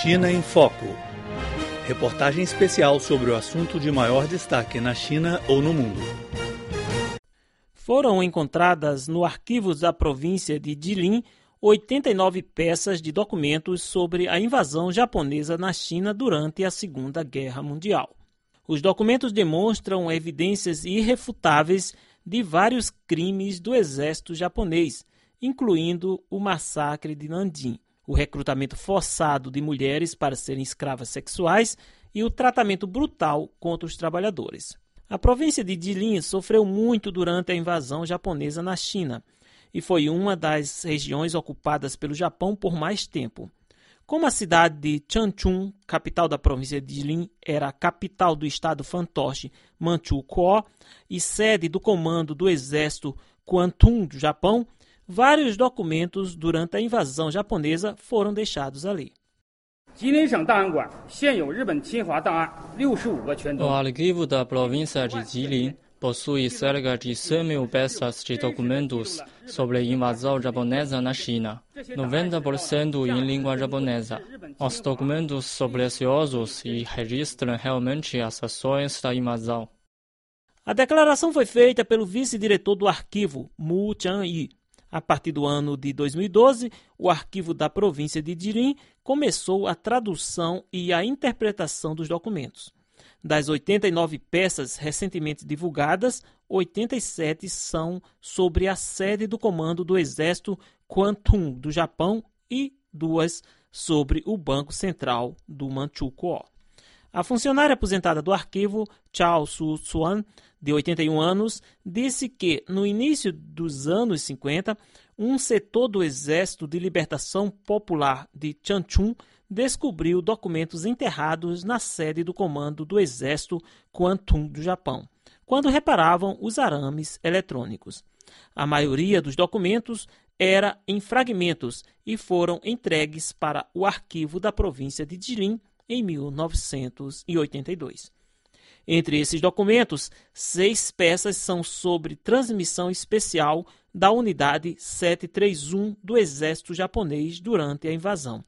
China em Foco. Reportagem especial sobre o assunto de maior destaque na China ou no mundo. Foram encontradas no arquivo da província de Jilin 89 peças de documentos sobre a invasão japonesa na China durante a Segunda Guerra Mundial. Os documentos demonstram evidências irrefutáveis de vários crimes do exército japonês, incluindo o massacre de Nanjing, o recrutamento forçado de mulheres para serem escravas sexuais e o tratamento brutal contra os trabalhadores. A província de Jilin sofreu muito durante a invasão japonesa na China e foi uma das regiões ocupadas pelo Japão por mais tempo. Como a cidade de Changchun, capital da província de Jilin, era a capital do estado fantoche Manchukuo e sede do comando do exército Kwantung do Japão, vários documentos durante a invasão japonesa foram deixados ali. O arquivo da província de Jilin possui cerca de 100 mil peças de documentos sobre a invasão japonesa na China, 90% em língua japonesa. Os documentos são preciosos e registram realmente as ações da invasão. A declaração foi feita pelo vice-diretor do arquivo, Mu Chang-yi. A partir do ano de 2012, o arquivo da província de Jirin começou a tradução e a interpretação dos documentos. Das 89 peças recentemente divulgadas, 87 são sobre a sede do comando do exército Kwantung do Japão e duas sobre o Banco Central do Manchukuo. A funcionária aposentada do arquivo, Chao Su-suan, de 81 anos, disse que, no início dos anos 50, um setor do Exército de Libertação Popular de Changchun descobriu documentos enterrados na sede do comando do exército Kwantung do Japão, quando reparavam os arames eletrônicos. A maioria dos documentos era em fragmentos e foram entregues para o arquivo da província de Jilin em 1982. Entre esses documentos, seis peças são sobre transmissão especial da unidade 731 do exército japonês durante a invasão.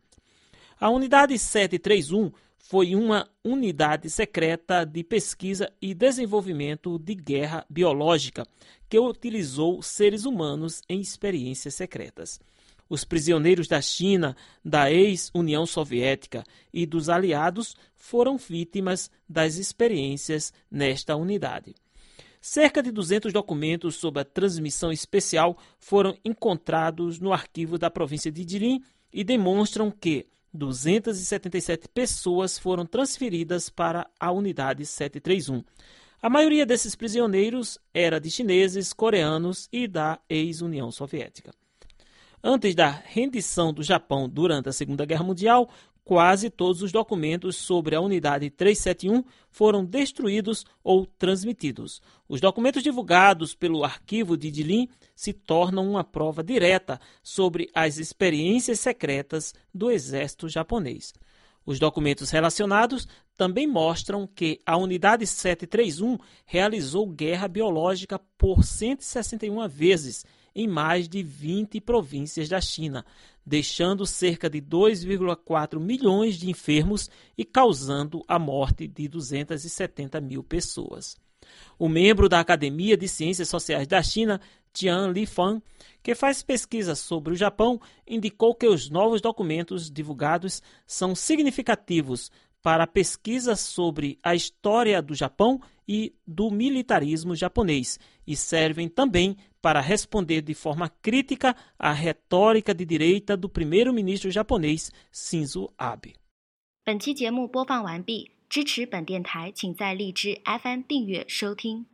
A Unidade 731 foi uma unidade secreta de pesquisa e desenvolvimento de guerra biológica que utilizou seres humanos em experiências secretas. Os prisioneiros da China, da ex-União Soviética e dos aliados foram vítimas das experiências nesta unidade. Cerca de 200 documentos sobre a transmissão especial foram encontrados no arquivo da província de Jilin e demonstram que 277 pessoas foram transferidas para a unidade 731. A maioria desses prisioneiros era de chineses, coreanos e da ex-União Soviética. Antes da rendição do Japão durante a Segunda Guerra Mundial, quase todos os documentos sobre a unidade 371 foram destruídos ou transmitidos. Os documentos divulgados pelo arquivo de Dilin se tornam uma prova direta sobre as experiências secretas do exército japonês. Os documentos relacionados também mostram que a unidade 731 realizou guerra biológica por 161 vezes em mais de 20 províncias da China, deixando cerca de 2,4 milhões de enfermos e causando a morte de 270 mil pessoas. O membro da Academia de Ciências Sociais da China, Tian Lifan, que faz pesquisa sobre o Japão, indicou que os novos documentos divulgados são significativos para a pesquisa sobre a história do Japão e do militarismo japonês e servem também para responder de forma crítica à retórica de direita do primeiro-ministro japonês Shinzo Abe. 本期节目播放完毕，支持本电台，请在荔枝 FM 订阅收听。